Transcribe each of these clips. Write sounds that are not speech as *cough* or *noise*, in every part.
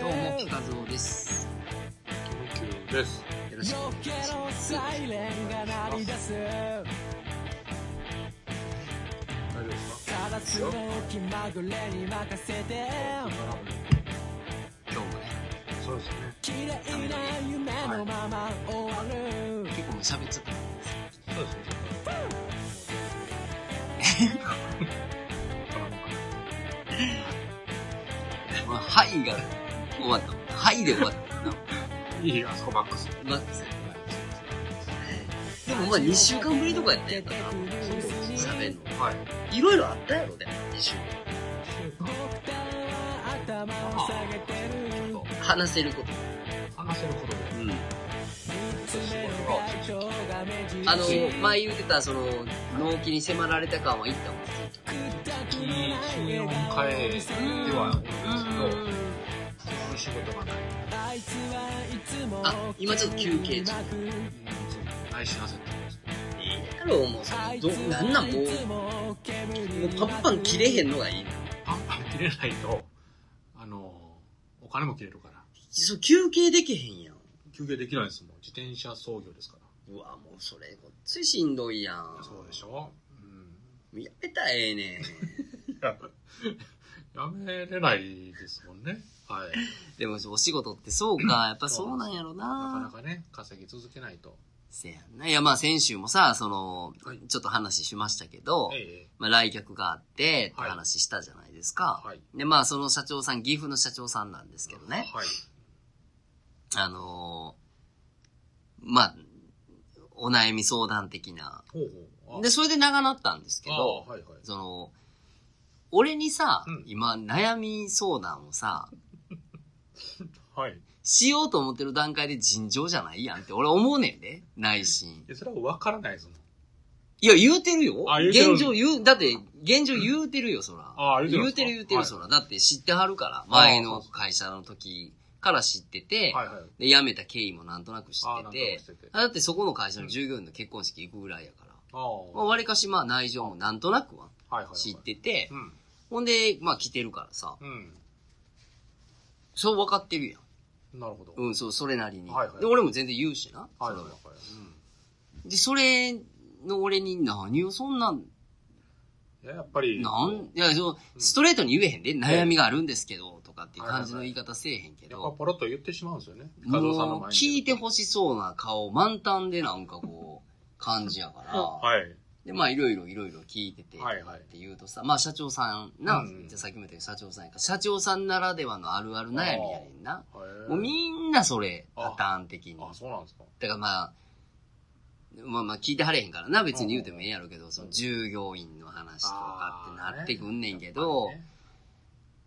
どうも、ピカゾーです。です。よろしくお願いします。大丈夫ですか今日もね、そうですね。結構もう喋っちゃった。そうはいが終わった。はいで終わったな。いい、あそこバックス。マックス。でもまあ2週間ぶりとかやったんやったな。喋んの。はい。いろいろあったやろ、でも2週間。話せること。話せることで。うん。あの、前言うてた、その、納期に迫られた感はいったもん。月4回ではあすけど、仕事がない。あ、今ちょっと休憩中。内心焦ってます。いいやろ、もう、そのど、なんなんもう、もうパンパン切れへんのがいい。パンパン切れないと、あの、お金も切れるから。そう、休憩できへんやん。休憩できないですもん。自転車操業ですから。うわ、もうそれ、ごっついしんどいやん。そうでしょ？うん。やめたらええねん。*laughs* ややめれないですもんね。はい。*laughs* でも、お仕事ってそうか、やっぱそうなんやろなかなな。かね、稼ぎ続けないと。せやんな。いや、まあ先週もさ、そのはい、ちょっと話しましたけど、ええ。まあ来客があって、ってはい話したじゃないですか。はい。で、まあその社長さん、岐阜の社長さんなんですけどね。はい。あのーまあ、お悩み相談的な。ほうほう。あで、それで長なったんですけあど、はいはい。その、俺にさ、うん今悩み相談をさ、*laughs* はい。しようと思ってる段階で尋常じゃないやんって俺思うねんで、内心い。や、それは分からないですもん。いや、言うてるよ。あ言うてる現状言う、だって、現状言うてるよ、そら。あ言うてるんですか言うてる言うてる、はいそら。だって知ってはるから。あ前の会社の時から知ってて、はいはい。で、辞めた経緯もなんとなく知あなんとっててなく知ってて、だってそこの会社の従業員の結婚式行くぐらいやから。ああ。まあ、割かしまあ内情もなんとなくは。知っててう、ん。ほんで、まあ来てるからさ、うん。そう分かってるやん。なるほど。うん、そう、それなりに。はいはいで、俺も全然言うしな。はいはいはいそれは。で、それの俺に何をそんな、うん。いや、やっぱり。なん、いや、そうストレートに言えへんで、悩みがあるんですけど、とかっていう感じの言い方せえへんけやっぱど、ポロッと言ってしまうんですよね。加藤さんの。聞いてほしそうな顔満タンでなんかこう、感じやから、はい。で、まあいろいろいろいろ聞いてて、はいはいって言うとさ、まあ社長さんな、うんじゃあさっきも言ったけど社長さんやから、社長さんならではのあるある悩みやねんな。はい。もうみんなそれ、あパターン的に。あ、そうなんですか。だからまあ、まあまあ聞いてはれへんからな、別に言うてもええやろうけど、その従業員の話とかってなってくんねんけど、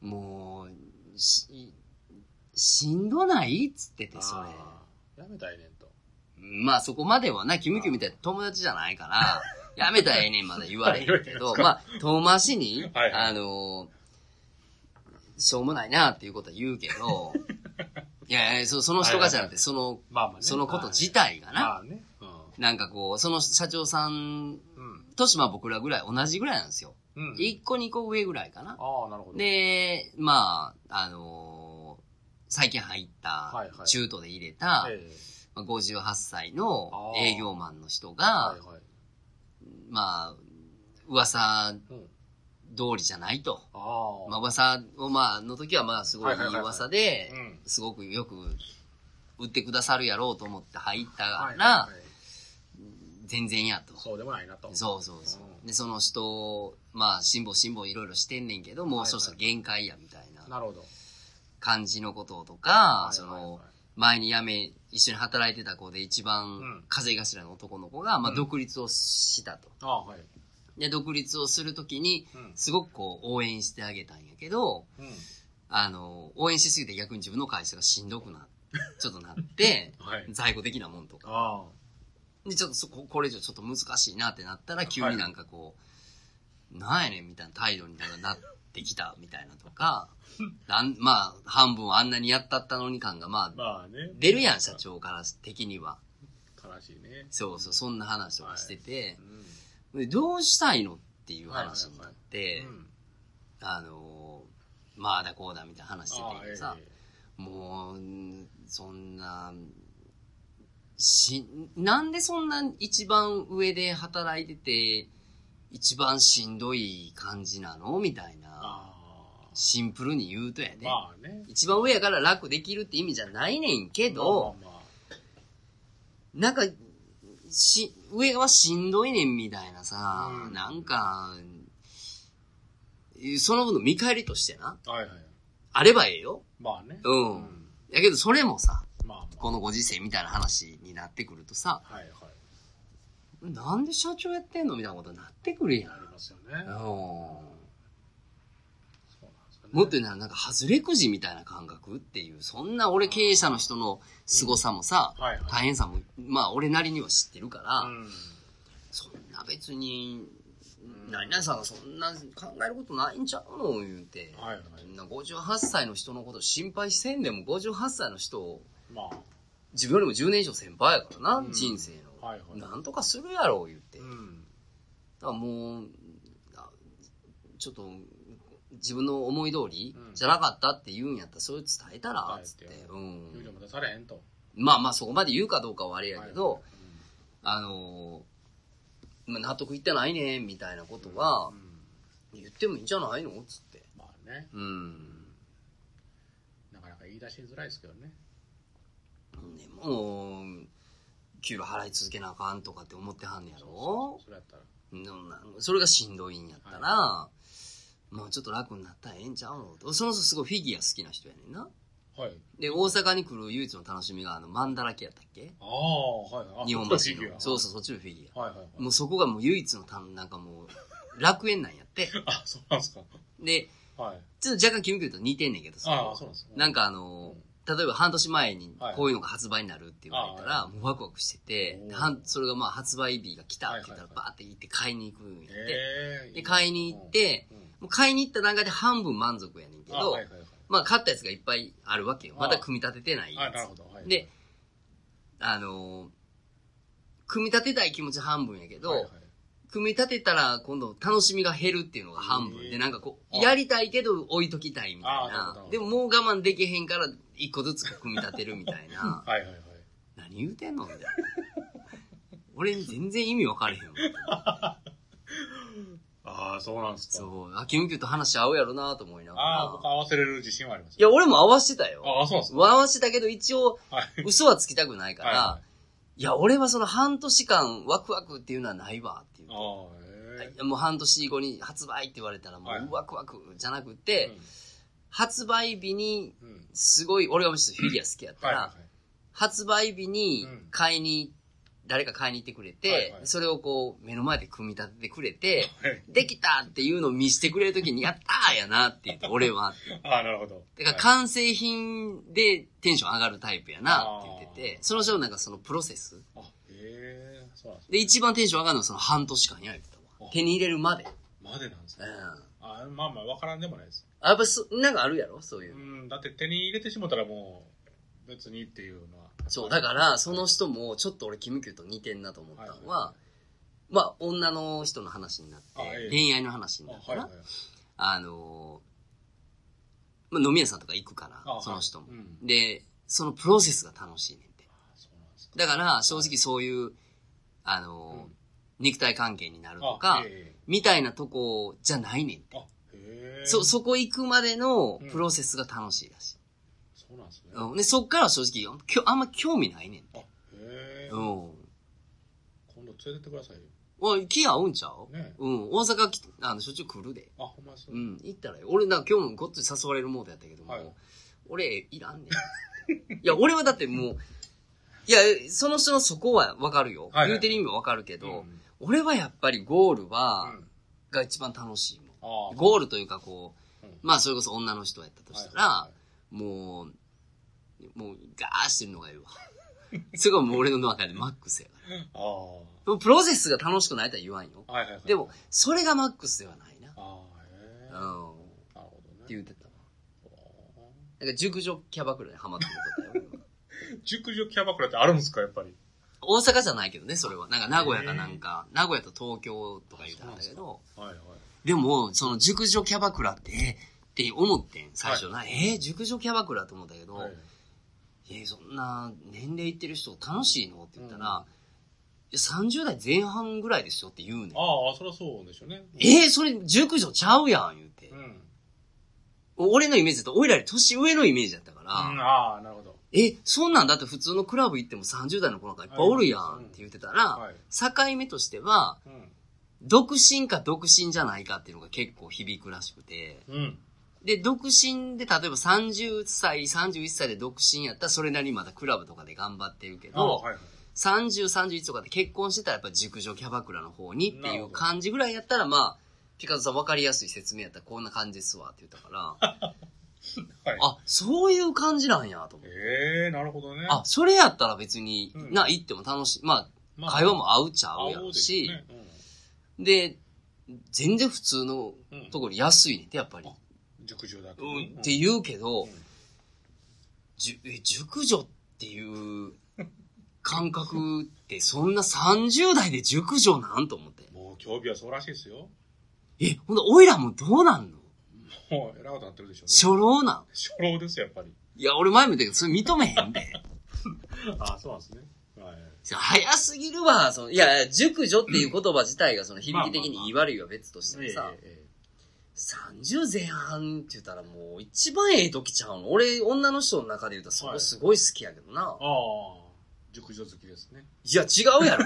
もう、し、しんどないっつってて、それ。あーやめたらええねんと。まあそこまではな、キムキムみたいな友達じゃないから、*laughs* やめたらええねんまだ言われへんけど、*laughs* まあ、遠回しに、はいはいあのしょうもないなっていうことは言うけど、*laughs* いやいやそその人がじゃなくて、その、まあまあね。そのこと自体がな、まあね。なんかこう、その社長さん、うん。うん。年まあ僕らぐらい、同じぐらいなんですよ。うん。1個2個上ぐらいかな。ああ、なるほど。で、まあ、あのー最近入った中途で入れた、ええまあ58歳の営業マンの人はがい、はい。まあ、噂うん。通りじゃないと。まあ、噂を、まあ、の時はまあ、すごいい噂でうん、すごくよく売ってくださるやろうと思って入ったはいら全然やと。そうでもないなと。そうそうそうう。んで、その人、まあ、辛抱辛抱いろいろしてんねんけど、もうそろそろ限界やみたいななるほど。感じのこととはか、その、前に辞め、一緒に働いてた子で一う番ん稼ぎ頭の男の子が、まあ、うん独立をしたと。ああ、はい。で、独立をするときに、うん。すごくこう、応援してあげたんやけど、うん。あの、応援しすぎて逆に自分の会社がしんどくな、*laughs* ちょっとなって、はい。在庫的なもんとか。あで、ちょっとそこ、これ以上ちょっと難しいなってなったら、急になんかこう、なんやねんみたいな態度になんかなってきたみたいなとか、なんまあ、半分あんなにやったったのに感が、まあ。あ、まあね。出るやん、社。長から的には。悲しいね。そうそう、そんな話とかしててう、ん。でどうしたいのっていう話になって、うん。あのまあだこうだみたいな話しててさ、えもう、うんそんな、し、なんでそんな一番上で働いてて、一番しんどい感じなの？みたいな。あシンプルに言うとやあ。で。まあね。一番上やから楽できるって意味じゃないねんけど、まあまあまなんか、し、上はしんどいねんみたいなさ、うんなんか、その分の見返りとしてな、あはいはい。あればええよ。まあね。うんうんやけどそれもさ、まあまあ。このご時世みたいな話になってくるとさ、はいはい。なんで社長やってんのみたいなことになってくるやん。ありますよね。もっと言うならなんか外れくじみたいな感覚っていう、そんな俺経営者の人の凄さもさ、はいはい。大変さも、まあ俺なりには知ってるから、うん。そんな別に、何々さんがそんな考えることないんちゃうの言うて。はいはい。そんな58歳の人のこと心配せんでも58歳の人をまあ。自分よりも10年以上先輩やからな、うん人生の、はいはい。なんとかするやろ言って、だかうん。らもうあちょっと自分の思い通りうん。じゃなかったって言うんやったらそれ伝えたらつって、う言うてん、も出されへんと。まあまあそこまで言うかどうかはあれやけど、はいあのーまあ、納得いってないねみたいなことうんはうん。言ってもいいんじゃないの？つって。まあね。うん。なかなか言い出しづらいですけどね。でも給料払い続けなあかんとかって思ってはんねやろ？それやったら。でもなんそれがしんどいんやったら、まあちょっと楽になったらええんちゃうの？とその人すごいフィギュア好きな人やねんな。はい。で、大阪に来る唯一の楽しみがあの、マンダラケやったっけ？ああ、はいはい。あ日本橋の。そうそう、そっちのフィギュはいはいはい。ア。もうそこがもう唯一のたなんかもう、楽園なんやって。*laughs* あ、そうなんですか。で、はい。ちょっと若干キムキューと似てんねんけどさああ、そうなんですね。なんかあの、例えば半年前にはい。こういうのが発売になるって言われたら、あもうワクワクしててそれがまあ発売日が来たって言ったらバーって行って買いに行くんやって。ええで、買いに行っ、て、もう買いに行った段階で半分満足やねんけど。まあ買ったやつがいっぱいあるわけよ。まだあ組み立ててないあ、やつ。、で、あのー組み立てたい気持ち半分やけど、組み立てたら今度楽しみが減るっていうのが半分。で、なんかこう、あやりたいけど置いときたいみたい。な。でももう我慢できへんから一個ずつ組み立てるみたいな。*laughs* はいはいはい。何言うてんの？みたいな。俺に全然意味分かれへんわ。*laughs* ああ、そうなんですか。そう、あ、キムキューと話合うやろなと思いながああ、僕ら。合わせれる自信はあります。いや、俺も合わせてたよ。ああ、そうなんですか。合わせたけど一応、はい。嘘はつきたくないから、はいや、俺はその半年間ワクワクっていうのはないわっていうい。。ああ、ええ。もう半年後に発売って言われたらもはいうワクワクじゃなくて、うん発売日にうん。すごい、俺がもしフィギュア好きやったら。発売日にうん買いに、誰か買いに行ってくれて、それをこう目の前で組み立ててくれて、はいできたっていうのを見せてくれるときに、やったーやなって言って、俺は。ああ、なるほど。だか完成品でテンション上がるタイプやなって言ってあて、その人のなんかそのプロセス。あ、ええ、そうなんで一番テンション上がるのはその半年間や言ってたわ。あ手に入れるまで。までなんですね。うん。あまあまあ、わからんでもないです。やっぱそ、なんかあるやろ？そういうう。ん、だって手に入れてしもたらもう、別にっていうのは。そう、だから、その人も、ちょっと俺、キムキューと似てんなと思ったのは、はまあ、女の人の話になってあええ、恋愛の話にあ、なったな。はいはい。あのー、まあ、飲み屋さんとか行くからあ、その人もはい。うんで、そのプロセスが楽しいねんて。そうなんですか。だから、正直そういう、あのーうん肉体関係になるとあか、えみたいなとこじゃないねんて。えあ。そ、そこ行くまでのうんプロセスが楽しいらしい。そうなんですね。うん。で、そっからは正直、きょあんま興味ないねんあ、て。へえ。うん。今度連れてってくださいよ。おい、気合うんちゃう？ねうん。大阪き、あの、しょっちゅう来るで。あ、ほんまですうん。行ったらよ。俺、なんか今日もごっつい誘われるモードやったけども、はい俺、いらんねん。いや、俺はだってもう、いや、その人のそこはわかるよ。はいはい言うてる意味はわかるけど、うん俺はやっぱりゴールは、うんが一番楽しい。ゴールというかこう、うんまあそれこそ女の人やったとしたら、もう、もうガーしてるのがいいわ。*laughs* それがもう俺の中でマックスやから。あでもプロセスが楽しくないとは言わんよ。あ。はいはいはい。でも、それがマックスではないな。ああ、へえ。うん。なるほって。言ってたわ。なんか熟女キャバクラにハマってることだよ。*laughs* 熟女キャバクラってあるんですか、やっぱり？大阪じゃないけどね、それは。なんか名古屋かなんか、名古屋と東京とか言うてはったけど、はいはい。でも、その熟女キャバクラって、えって思ってん、最初な。えー、熟女キャバクラと思ったけど、はいえー、そんな年齢いってる人楽しいの？って言ったら、いや30代前半ぐらいですよって言うねん。ああ、そりゃそうでしょうね。えー、それ熟女ちゃうやん、言うてう。ん。俺のイメージだと、俺らより年上のイメージだったから、うん、ああ、なるほど。え、そんなんだって普通のクラブ行っても30代の子なんかいっぱいおるやんって言ってたら、はい。境目としては、うん。独身か独身じゃないかっていうのが結構響くらしくて、うん。で、独身で、例えば30歳、31歳で独身やったら、それなりにまたクラブとかで頑張ってるけああ、ど、はいはい。30、31とかで結婚してたら、やっぱ熟女キャバクラの方にっていう感じぐらいやったら、まあ、ピカゾさん分かりやすい説明やったらこんな感じですわって言ったから、*laughs* はい。あ、そういう感じなんやと思って。ええなるほどね。あ、それやったら別に、うんな、行っても楽しい。ままあ、会話も合うっちゃ合うやろし、よね。で、全然普通のところ安いねんて、やっぱり。熟女だと。って言うけど、うんじゅえ熟女っていう感覚ってそんな30代で熟女なんと思って。もう、競技はそうらしいですよ。え、ほんと、おいらもどうなんの？もう、偉いことなってるでしょうね。初老なん初老ですよ、やっぱり。いや、俺前も言ったけど、それ認めへんで。あ *laughs* あ、そうなんですね。はい。早すぎるわ。そのいや、熟女っていう言葉自体がその響き的に言い悪いは別としてもさ、ええ30前半って言ったらもう一番ええ時ちゃうの？俺、女の人の中で言うとそこすごい好きやけどな。ああ、熟女好きですね。いや、違うやろ。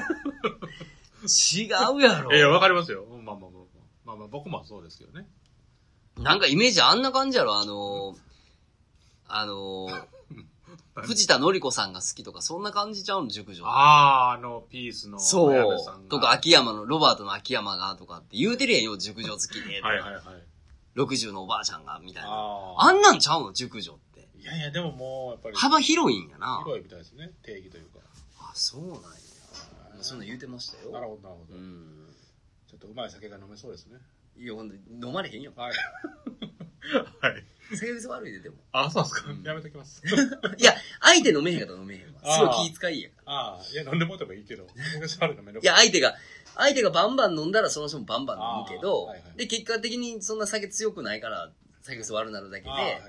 違うやろ。いや、わかりますよ。まあまあまあ。まあまあ、僕もそうですけどね。なんかイメージあんな感じやろ、あのー、あのー、藤田紀子さんが好きとか、そんな感じちゃうの、熟女。ああ、あの、ピースのそう。が。とか、秋山の、ロバートの秋山が、とかって言うてるやんよ、熟女好きで。はいはいはい。60のおばあちゃんが、みたいな。ああんなんちゃうの、熟女って。いやいや、でももう、やっぱり。幅広いんやな。広いみたいですね。定義というか。あ、そうなんや。そんなん言うてましたよ。なるほど、なるほど。うん。ちょっとうまい酒が飲めそうですね。いや、ほんと、飲まれへんよ。はい。*laughs* はい。性別悪いで、でも。あ、そうですか？うんやめときます。*laughs* いや、相手飲めへんかったら飲めへんわ。すごい気遣いやから。ああ、いや、飲んでもってもいいけど。それ飲めるいや、相手が、相手がバンバン飲んだらその人もバンバン飲むけど、あーはいはいで、結果的にそんな酒強くないから、酒癖悪なるだけで、ああ、はい。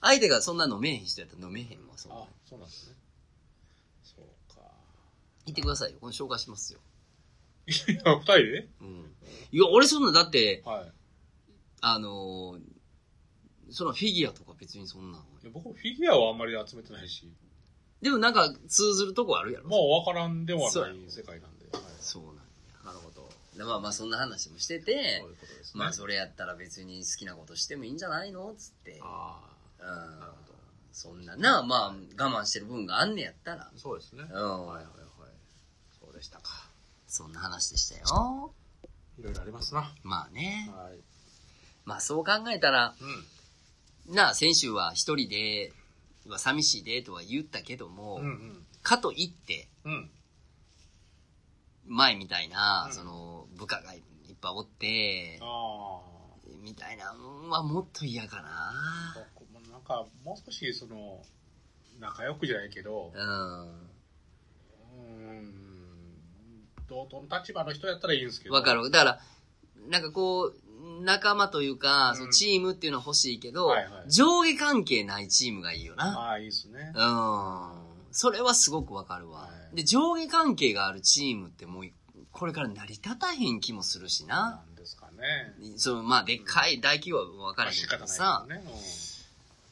相手がそんな飲めへん人やったら飲めへんわ、そう。あそうなんですね。そうか。言ってくださいよ。この紹介しますよ。いや、二人？でうん。いや、俺そんな、だって、はい。あのーそのフィギュアとか別にそんなの。いや僕、フィギュアはあんまり集めてないし、でもなんか通ずるとこあるやろ。まあ、わからんではない世界なんで。はい。そうなんや。なるほど。でまあまあそんな話もしててそう、いうことですね。まあそれやったら別に好きなことしてもいいんじゃないのつって。あうんあ、なるほど。そんなな、まあ我慢してる分があんねやったら。そうですね。うんはいはいはい。そうでしたか。そんな話でしたよ。いろいろありますな。まあね。はい。まあそう考えたら、うん。なあ、先週は一人で、は寂しいでとは言ったけども、うんうん。かといって、うん。前みたいな、うんその、部下がいっぱいおって、あみたいなのはもっと嫌かあ。な。なんか、もう少し、その、仲良くじゃないけど、うん。うーん、同等の立場の人やったらいいんですけど。わか。る。だから、なんかこう、仲間というか、うんそのチームっていうのは欲しいけど、はいはい上下関係ないチームがいいよな。ああ、いいですね。うん。それはすごくわかるわ。はいで、上下関係があるチームってもう、これから成り立たへん気もするしな。なんですかね。そのまあ、でっかい大企業は分からへんけどさ、ね。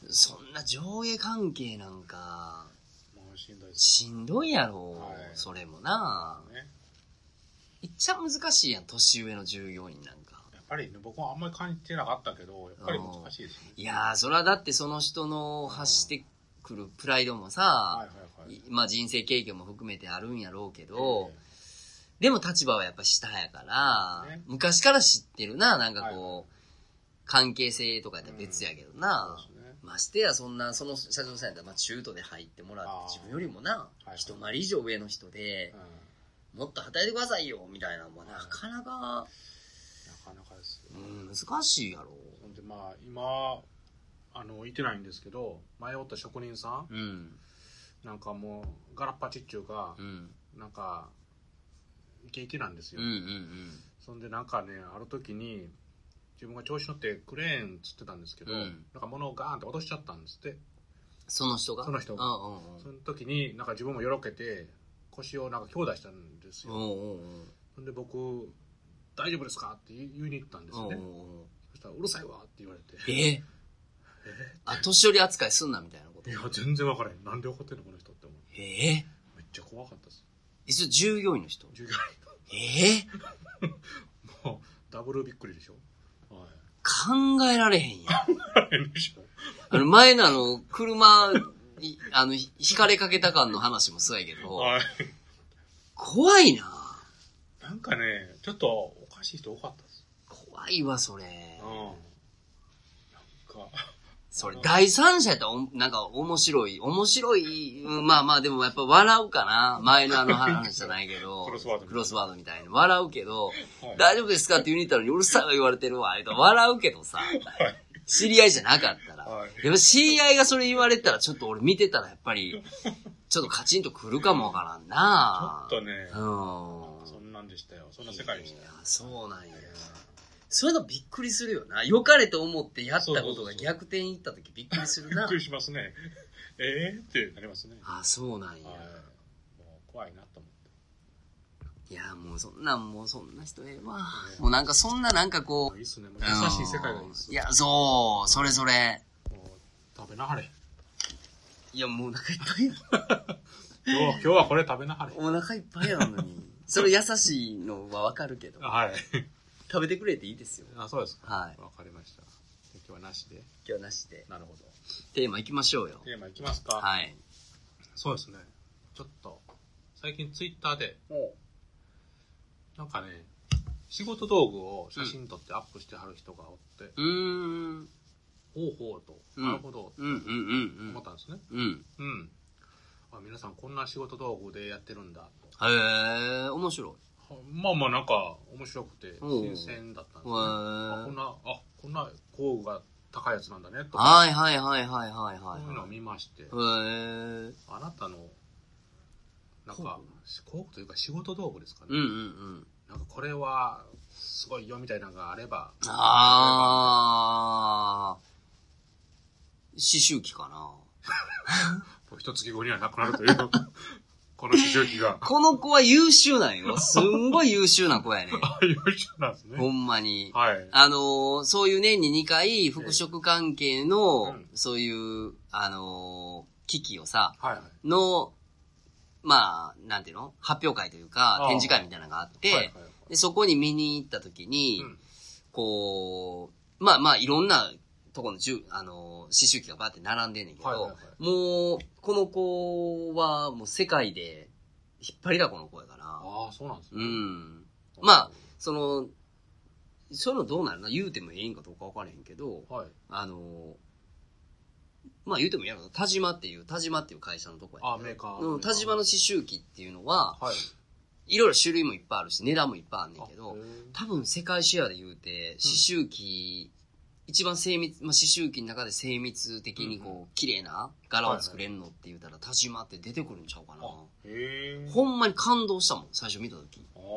そんな上下関係なんか、しんどいしんどいやろ、はいそれもな。ね。いっちゃ難しいやん、年上の従業員なんぱりね、僕はあんまり感じてなかったけど、やっぱり難しいですね。いやー、それはだってその人の発してくるプライドもさ、まあ人生経験も含めてあるんやろうけど、えでも立場はやっぱ下やから、ね。昔から知ってるな、なんかこう、はいはい関係性とかやったら別やけどえな。そうですね。ましてや、そんな、その社長さんやったら、まあ中途で入ってもらってあ、ー。自分よりもな、はい一回り以上上の人で、うん。もっと働いてくださいよ、みたいなのもなかなか、なかなかですよ。うん、難しいやろ。ほんでまあ、今、あの、いてないんですけど、前おった職人さん、うん、なんかもう、ガラッパチっちゅうかう、ん、なんか、イケイケなんですようん、う。ん、そんでなんかね、ある時に、自分が調子乗ってクレーンつってたんですけど、うんなんか物をガーンって落としちゃったんですって。その人が？その人がうんうんうんその時に、なんか自分もよろけて、腰をなんか強打したんですよ。うんうんうんほんで僕、大丈夫ですか？って言いに行ったんですよね。そしたら、うるさいわって言われて。え？あ、年寄り扱いすんなみたいなこと？いや、全然わからへん。なんで怒ってんのこの人って思う。え？えめっちゃ怖かったです。一応従業員の人？従業ええ？員。*laughs* もう、ダブルびっくりでしょ？は考えられへんやん。い。でしょ？あの、前のあの、車、い *laughs* あの、ひ引かれかけた感の話もそうやけど、はい。怖いななんかね、ちょっとおかしい人多かったです。怖いわ、それう。ん。なんか、それ、第三者やったらお、なんか面白い、面白い、うんまあまあでもやっぱ笑うかな。前のあの話じゃないけど、クロスワードクロスワードみたいに笑うけど、はい大丈夫ですかって言いに行ったのにうるさいわ言われてるわ、あれと笑うけどさ、知り合いじゃなかったら。はいでも知り合いがそれ言われたらちょっと俺見てたらやっぱり、ちょっとカチンとくるかもわからんな *laughs* ちょっとね、うん。でしたよ。そんな世界でした。そうなんや。そういうのびっくりするよな。良かれと思ってやったことが逆転いった時びっくりするなびっく。りしますね。*laughs* ええってなりますね。あ、そうなんや。はい。もう怖いなと思って。いや、もうそんなん、もうそんな人ええわ。もうなんかそんななんかこういいっ、すね。優しい世界がいいっす。いや、そう、それそれ。もう食べなはれ。いや、もうお腹いっぱいや。*laughs* 今日、今日はこれ食べなはれ。お腹いっぱいやのに。それ優しいのはわかるけど。はい。食べてくれていいですよ。あ、そうですか。はいわかりました。今日はなしで。今日はなしで。なるほど。テーマ行きましょうよ。テーマいきますか。はい。そうですね。ちょっと、最近ツイッターで、なんかね、仕事道具を写真撮ってアップしてはる人がおって、うーん。ほうほうと、うんなるほど、うんうんうん思ったんですね。うん。うん。うん。あ皆さんこんな仕事道具でやってるんだと。へえ、面白い。はまあまあなんか面白くてうん新鮮だったんですへね。あこんーな、あ、こんな工具が高いやつなんだねとか、はいはいはいはいはいはい。そういうのを見まして、へえ。あなたの、なん工か、工具というか仕事道具ですかね。うんうんうん。なんかこれはすごいよみたいなのがあれば。あー。刺繍機かな。*laughs* 一月後にはなくなるという、*laughs* この思春期が。*laughs* この子は優秀なんよ。すんごい優秀な子やね。*laughs* ああいう人なんですね。ほんまに。はい。あのーそういう年に2回、服飾関係の、うんそういう、あのー機器をさ、はいはい。の、まあ、なんていうの？発表会というか展示会みたいなのがあって、はいはいでそこに見に行った時に、うんこう、まあまあ、いろんなところのじゅ、あのー、刺繍機がバーって並んでんねんけど、はいはいはいもう、この子はもう世界で引っ張りだこの子やから、ああ、そうなんですうね。ん。まあ、その、そういうのどうなるの言うてもええんかどうか分からへんけど、はい。あの、まあ言うてもいいやろ。田島っていう、田島っていう会社のとこやあメーカーうん、田島の刺繍機っていうのは、はい。いろいろ種類もいっぱいあるし、値段もいっぱいあんねんけど多分世界シェアで言うて、刺繍機、一番精密、まあ、刺繍機の中で精密的にこう、綺麗な柄を作れんのって言うたら、田島って出てくるんちゃうかな。あ、へえ。ほんまに感動したもん、最初見た時。ああ、そ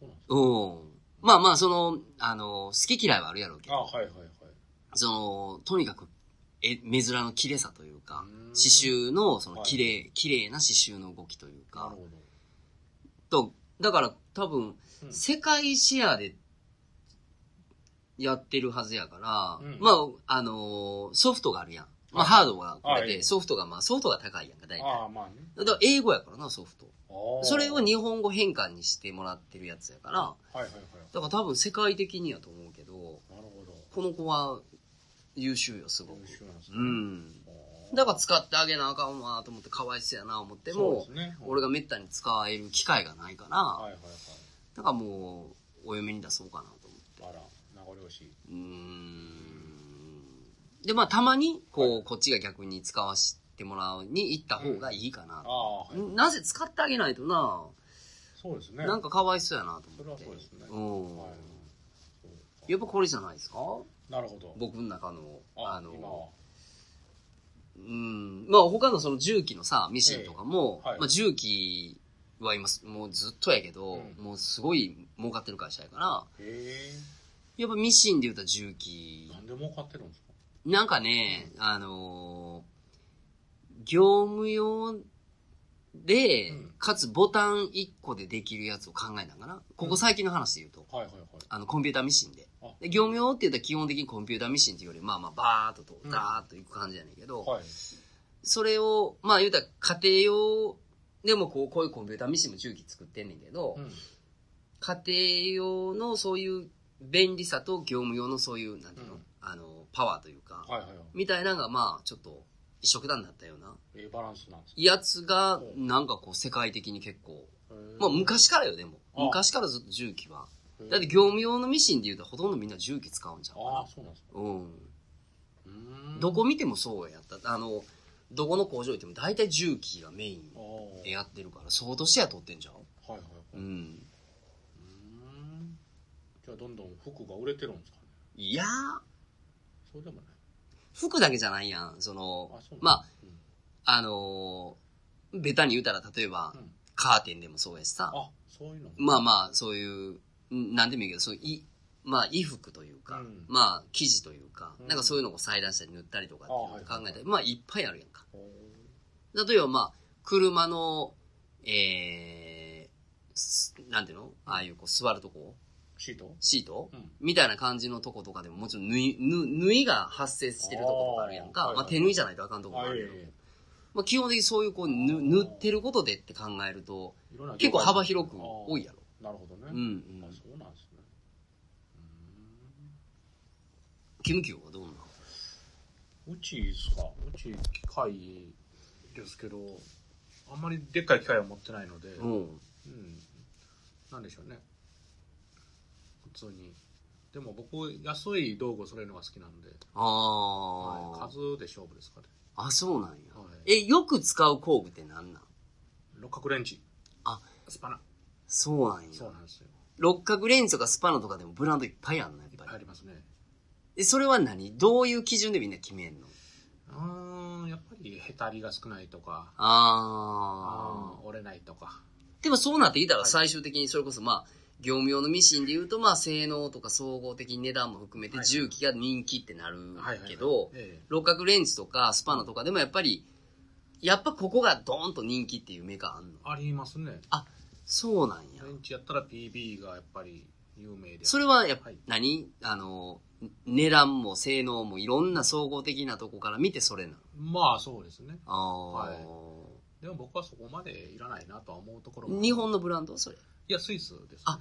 うなんですうん。まあまあ、その、あの、好き嫌いはあるやろうけあど、はいはいはい。その、とにかく、え、目面の綺麗さというかう刺繍の、その、はい綺麗、綺麗な刺繍の動きというかなる、ほど。と、だから多分、うん世界シェアでやってるはずやから、うんまあ、あのーソフトがあるやん。まあ、はいハードがこれで、はいソフトが、まあ、ソフトが高いやんか、大体。ああ、まあね。だから英語やからな、ソフト。それを日本語変換にしてもらってるやつやから、はいはいはい。だから多分世界的にやと思うけど、なるほど。この子は優秀よ、すごく。優秀なんですね。うん。あだから使ってあげなあかんわと思って、かわいそうやな思ってそうですね。俺がめったに使える機会がないから、はいはいはい。だからもう、お嫁に出そうかなと思って。あら、名残惜しい。うーん。で、まあ、たまに、こう、こっちが逆に使わせてもらうに行った方がいいかなあ。あ、はい。なぜ使ってあげないとな、そうですね。なんかかわいそうやなとそれ思って。はそうですね。うん。はい。やっぱこれじゃないですか？なるほど。僕の中の、ああの。うん。まあ他のその重機のさ、ミシンとかも、ええはいまあ重機は今すもうずっとやけど、うんもうすごい儲かってる会社やから、へえ。やっぱミシンで言うたら重機。なんで儲かってるんですかなんかね、あのー業務用で、うんかつボタン1個でできるやつを考えたんかな。ここ最近の話で言うと、はいはいはい。あの、コンピューターミシンであ。で業務用って言ったら基本的にコンピューターミシンっていうより、まあまあバーっとと、うんダーっといく感じやねんけど、はい。それを、まあ言うたら家庭用でもこう、こういうコンピューターミシンも重機作ってんねんけど、うん。家庭用のそういう便利さと業務用のそういう、なんていうの、うんあの、パワーというか、はいはいはい。みたいなのがまあちょっと一色だになったような、ええバランスなんですかやつがなんかこう世界的に結構、まあ昔からよでも、あ昔からずっと重機は。へえだって業務用のミシンで言うとほとんどみんな重機使うんじゃんかああ、そうなんですか。な。うん。うーんどこ見てもそうやった。あの、どこの工場行っても大体重機がメインああでやってるから、相当シェア取ってんじゃん。はいはいはい。う。うんどんどん服が売れてるんですかね？いや。ー、そうでもない。服だけじゃないやん。そのあ、そうなんまあ、うん。あのーベタに言うたら、例えば、うん。カーテンでもそうやしさ、あ、そういうのも。まあまあ、そういう、んなんでもいいけど、そういうい、まあ、衣服というか、うん。まあ、生地というか、うん。なんかそういうのを裁断したり塗ったりとかっていうのを考えたり、まあ、いっぱいあるやんか。ほ例えばまあ、車の、えーす、なんていうの？ああいうこう座るとこうシート？シート、うんみたいな感じのとことかでももちろん縫い、縫縫いが発生してるとことかあるやんか。あまあ手縫いじゃないとあかんとこもああ、るけど。まあ基本的にそういうこうぬ塗ってることでって考えると、結構幅広く多いやろ。なるほどね。うんうんあ、そうなんですね。キムキューはどうなの？うちですかうち機械ですけど、あんまりでっかい機械は持ってないので、うん。うん。なんでしょうね。普通に。でも僕、安い道具を揃えるのが好きなんで、あはい、あ、数で勝負ですかね。あ、そうなんや。はいえ、よく使う工具って何なん？六角レンチ。あ、スパナ。そうなんや。そうなんですよ。六角レンズとかスパナとかでもブランドいっぱいあんの、やっいっぱり。ありますね。え、それは何？どういう基準でみんな決めんの？うーん、やっぱりへたりが少ないとか、ああ。折れないとか。でもそうなってきたらはい最終的にそれこそまあ、業務用のミシンで言うとまあ性能とか総合的に値段も含めてはい重機が人気ってなる。けど、ええ六角レンチとかスパナとかでもやっぱり、やっぱここがドーンと人気っていうメーカーあんのありますね。そうなんやレ。ンチやったら PB がやっぱり有名で。それはやっぱ、はい何？あの、値段も性能もいろんな総合的なとこから見てそれなの？まあそうですね。ああ、はいでも僕はそこまでいらないなとは思うところも日本のブランド？それ。いや、スイスです、あ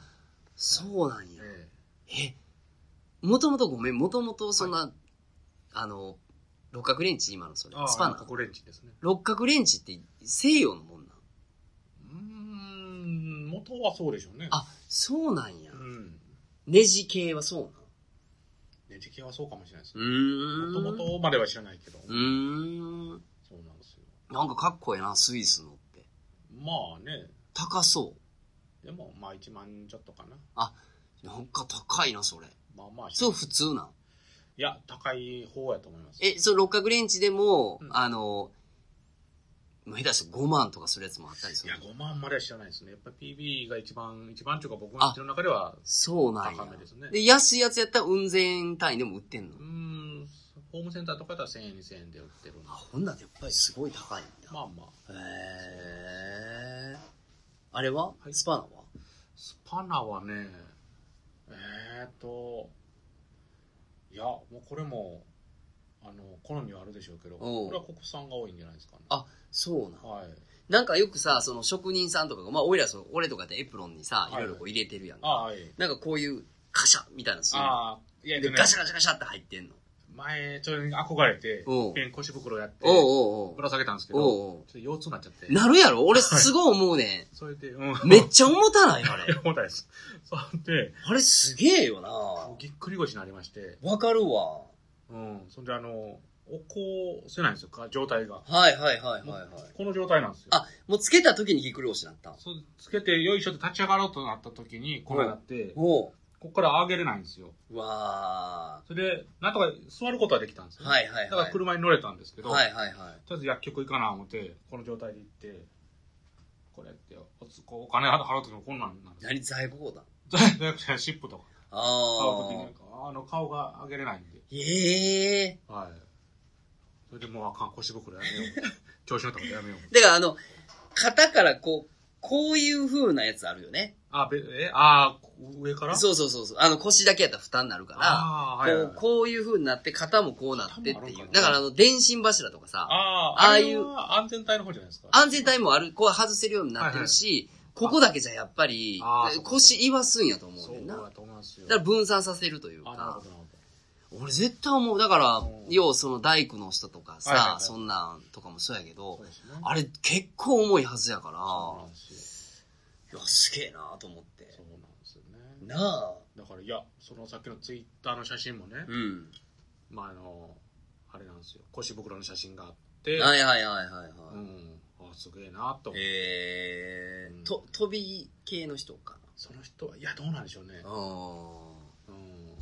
そうなんや。ええ、もともとごめん、もともとそんな、あの、六角レンチ今のそれスパナ。角レンチですね。六角レンチって西洋のもんなん？うーん、元はそうでしょうね。あ、そうなんやう。ん。ネジ系はそうなん？ネジ系はそうかもしれないですうね。もともとまでは知らないけど。うーん。そうなんですよ。なんかかっこええな、スイスのって。まあね。高そでも、まあ1万ちょっとかな。う。なんか高いな、それ。まあまあ、そう普通なん？いや、高い方やと思います。え、そう六角レンチでも、うんあの、まあ下手して5万とかするやつもあったりすいや、るの5万までは知らないですね。やっぱり PB が一番、一番というか僕の知ってる中では、そうなんや高めですね。で、安いやつやったら運善単位でも売ってんの？うーん、ホームセンターとかだったら1000円、2000円で売ってるあ、ほんならやっぱりすごい高いんだ。まあまあ。へーあれは、はいスパナは？スパナはね、えーっと、いや、もうこれも、あの、好みはあるでしょうけど、これは国産が多いんじゃないですかね。あ、そうなん。はい。なんかよくさ、その職人さんとかが、まあ、俺らその、俺とかってエプロンにさ、いはいろいろこう入れてるやんか。ああ、はい。なんかこういう、カシャみたいなするああ、いや、ねガシャガシャガシャって入ってんの。前、ちょっと憧れておう、ペン腰袋やって、ぶら下げたんですけど、おうおうちょっと腰痛になっちゃって。なるやろ？俺すごい思うねそれで、うん。ん。めっちゃ重たない？あれ。*laughs* 重たいです。そんで、あれすげえよなぎっくり腰になりまして、わかるわ。うん。そんで、あの、起こせないんですよ、か状態が。はいはいはいはいはい。この状態なんですよ。あ、もうつけた時にぎっくり腰になったんそうつけて、よいしょって立ち上がろうとなった時に、これなって、おうここから上げれないんですよ。わそれで、なんとか座ることはできたんですー。よ、はいはいはい。だから車に乗れたんですけど、はいはいはい。とりあえず薬局行かな思って、この状態で行って、これって、おつこうお金払うときもこんなんなんですよ。何在庫だ？大学生シップとか。あ買うときに、あの、顔が上げれないんで。ええはい。それでもうあかん、腰袋やめよう。*laughs* 調子乗ったことやめよう。だからあの、肩からこう、こういう風なやつあるよね。あ、べ、え、あー上から？う。そうそうそうそう。あの腰だけやったら負担になるから、はいはいはいこう、こういう風になって肩もこうなってっていう。だからあの、電信柱とかさ、ああ、いう安全帯の方じゃないですか。安全帯もある、こう外せるようになってるし、ここだけじゃやっぱり腰言わすんやと思うんな。だ。から分散させるというか俺絶対思う。だからうん、要はその大工の人とかさ、はいはいはいそんなんとかもそうやけど。ね。あれ結構重いはずやから。いや、すげえなと思ってそ。うなんですよね。なあ。だから、いや、そのさっきのツイッターの写真もね、うん。まあ、あの、あれなんですよ。腰袋の写真があって、はいはいはいはいはい。うん。あ、すげえなと思って。うんえー、と、飛び系の人かその人は、いや、どうなんでしょうねな。。うん。うん。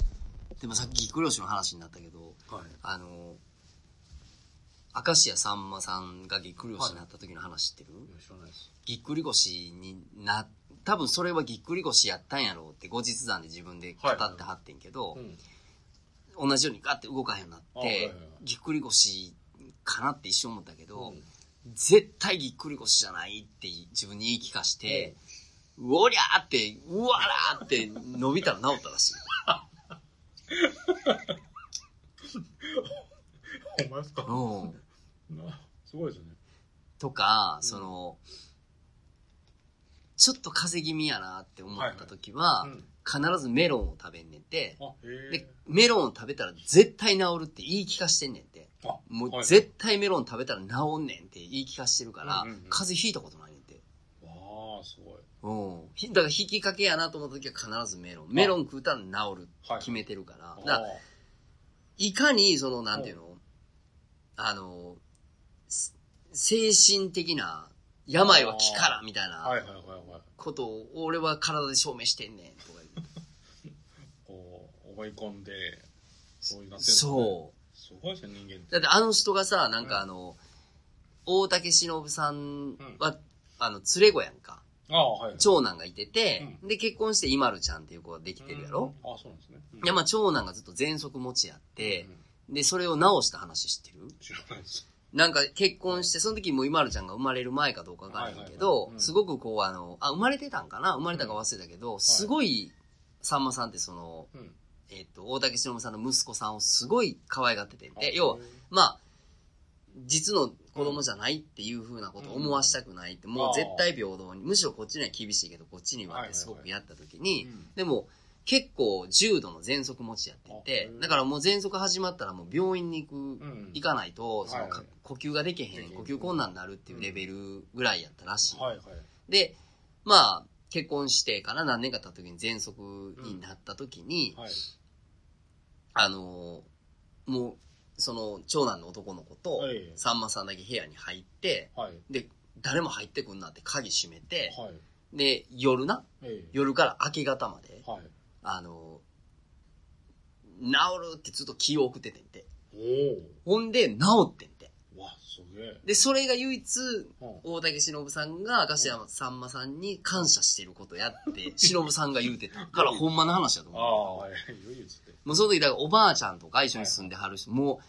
でもさっきぎっくり腰の話になったけど、はい。あの、明石家さんまさんがぎっくり腰になった時の話知ってる、いや知らないです。ぎっくり腰にな、多分それはぎっくり腰やったんやろうって後日談で自分で語ってはってんけど、うん。同じようにガッて動かへんようになってあはいはいはい、ぎっくり腰かなって一瞬思ったけど、うん絶対ぎっくり腰じゃないって自分に言い聞かして、うおりゃーって、うわらーって伸びたら治ったらしい。*laughs* ほんまですか？うん。なすごいですね。とか、うんその、ちょっと風邪気味やなって思った時は、うん。必ずメロンを食べんねんて、でえ。、メロンを食べたら絶対治るって言い聞かしてんねんて。もう絶対メロン食べたら治んねんって言い聞かしてるから、風邪ひいたことないねんて。わあ、すごい。うん。ひだから引きかけやなと思った時は必ずメロン。メロン食うたら治る。はい。決めてるから。からいかに、その、なんていうの？あの、す精神的な、病は気からみたいなはいはいはいはい。ことを、俺は体で証明してんねん、とか言。*laughs* こう、思い込んで、そういうなってるそう。すごいですね、人間って。だってあの人がさ、なんかあの、大竹しのぶさんは、あの、連れ子やんか。ああ、はい。長男がいてて、で、結婚してイマルちゃんっていう子ができてるやろ、うんあそうなんですね。うんいや、まあ長男がずっと喘息持ちやってう、んで、それを治した話知ってる？知らないです。なんか結婚して、その時もイマルちゃんが生まれる前かどうかわからないけどすごくこうあの、あ、生まれてたんかな？生まれたか忘れたけど、すごい、さんまさんってその、うん。えっと、大竹しのぶさんの息子さんをすごい可愛がっててで、要は、、まあ、実の子供じゃないっていう風なことを思わしたくないって、もう絶対平等に、むしろこっちには厳しいけど、こっちにはってすごくやった時に、うん。でも、結構重度の喘息持ちやっててあ、だからもう喘息始まったらもう病院に行く、うん。行かないと、その呼吸ができへん、呼吸困難になるっていうレベルぐらいやったらしい。で、まあ、結婚してから何年か経った時に喘息になった時に、はい。あのーもう、その長男の男の子とはい、さんまさんだけ部屋に入って、はい。で、誰も入ってくんなって鍵閉めて、はい。で、夜な、ええ。夜から明け方まで、はい。あのー治るってずっと気を送っててんて。おほんで、治ってんて。お。わ、すげえ。で、それが唯一、うん大竹しのぶさんが明石家さんまさんに感謝してることやって、*laughs* しのぶさんが言うてたから、ほんまの話だとああ、思う。はい。唯一って。もうその時、だからおばあちゃんとか一緒に住んではる人、も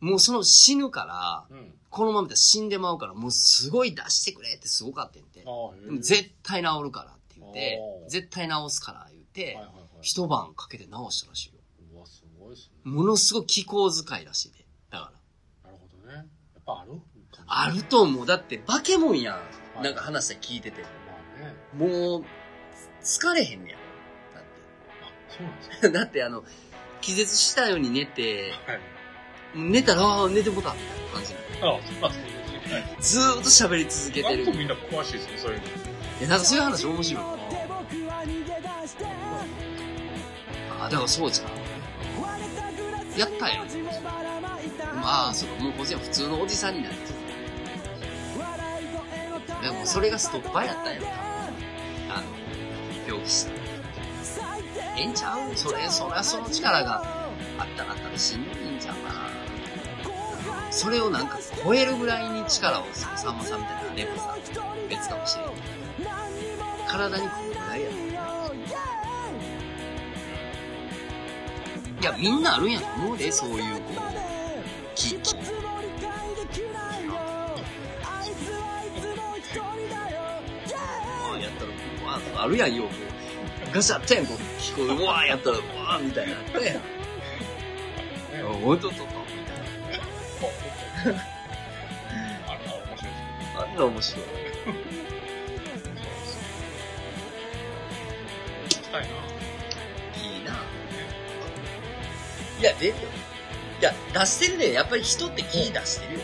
う、もうその死ぬから、うん。このままで死んでまうから、もうすごい出してくれってすごかったんて。でも絶対治るからって言って絶対治すから言って、はいはいはい。一晩かけて治したらしいよ。うわ、すごいですね。ものすごい気候使いらしいで。だから。なるほどね。やっぱあるあると思う。だって、化け物やん。はいなんか話は聞いてて。まあね。もう、疲れへんねやん。だっあ、そうなんですね。て。*laughs* だってあの、気絶したように寝て、はい。寝たら、ああ、寝てもた、みたいな感じ。あ、そうなんですね。ずーっと喋り続けてる。いなんとみんな詳しいですね、そういうの。や、なんかそういう話面白い。あ、だからそうじゃん。やったやん。まあ、そうか、もうこっちは普通のおじさんになる。でも、それがストッパーやったんやろ、多分あの、病気した。ええんちゃう？それ、そりゃその力があったらあったらしんどいんちゃうかな。それをなんか超えるぐらいに力を、そのさんまさんみたいなレポさ、別かもしれん。体にいや、みんなあるんやと思うで、そういう、こう、あるやん、よう。こうガシャッてんこう聞こえる、わーやったら、わーみたいな。おいとっとっと、みたいな。あれは面白いあんな面白い。いや、出るよ。いや、出してるね。やっぱり人って気出してるよ。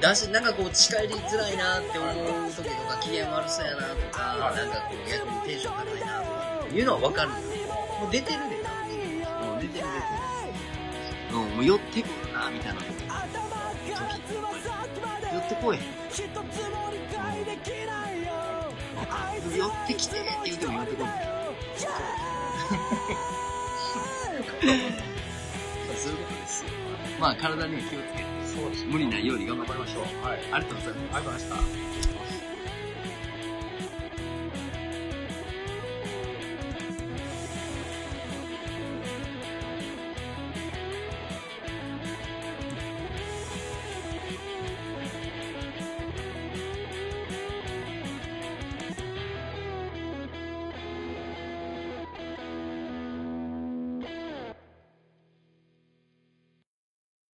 出しなんかこう、近寄りづらいなって思う時とか、機嫌悪そうやなとか、はい。なんかこう、逆にテンション高いなとか、いうのはわかるよ。もう出てるで、多分。もう出てる。出てる。うん、もう寄ってくるな、みたいな時。時。寄ってこえへん。うん、寄ってきて。って言うても寄ってこない。そういうことですよ。まあ、体には気をつけて、そうです無理ないように頑張りましょう。はい。ありがとうございます。ありがとうございました。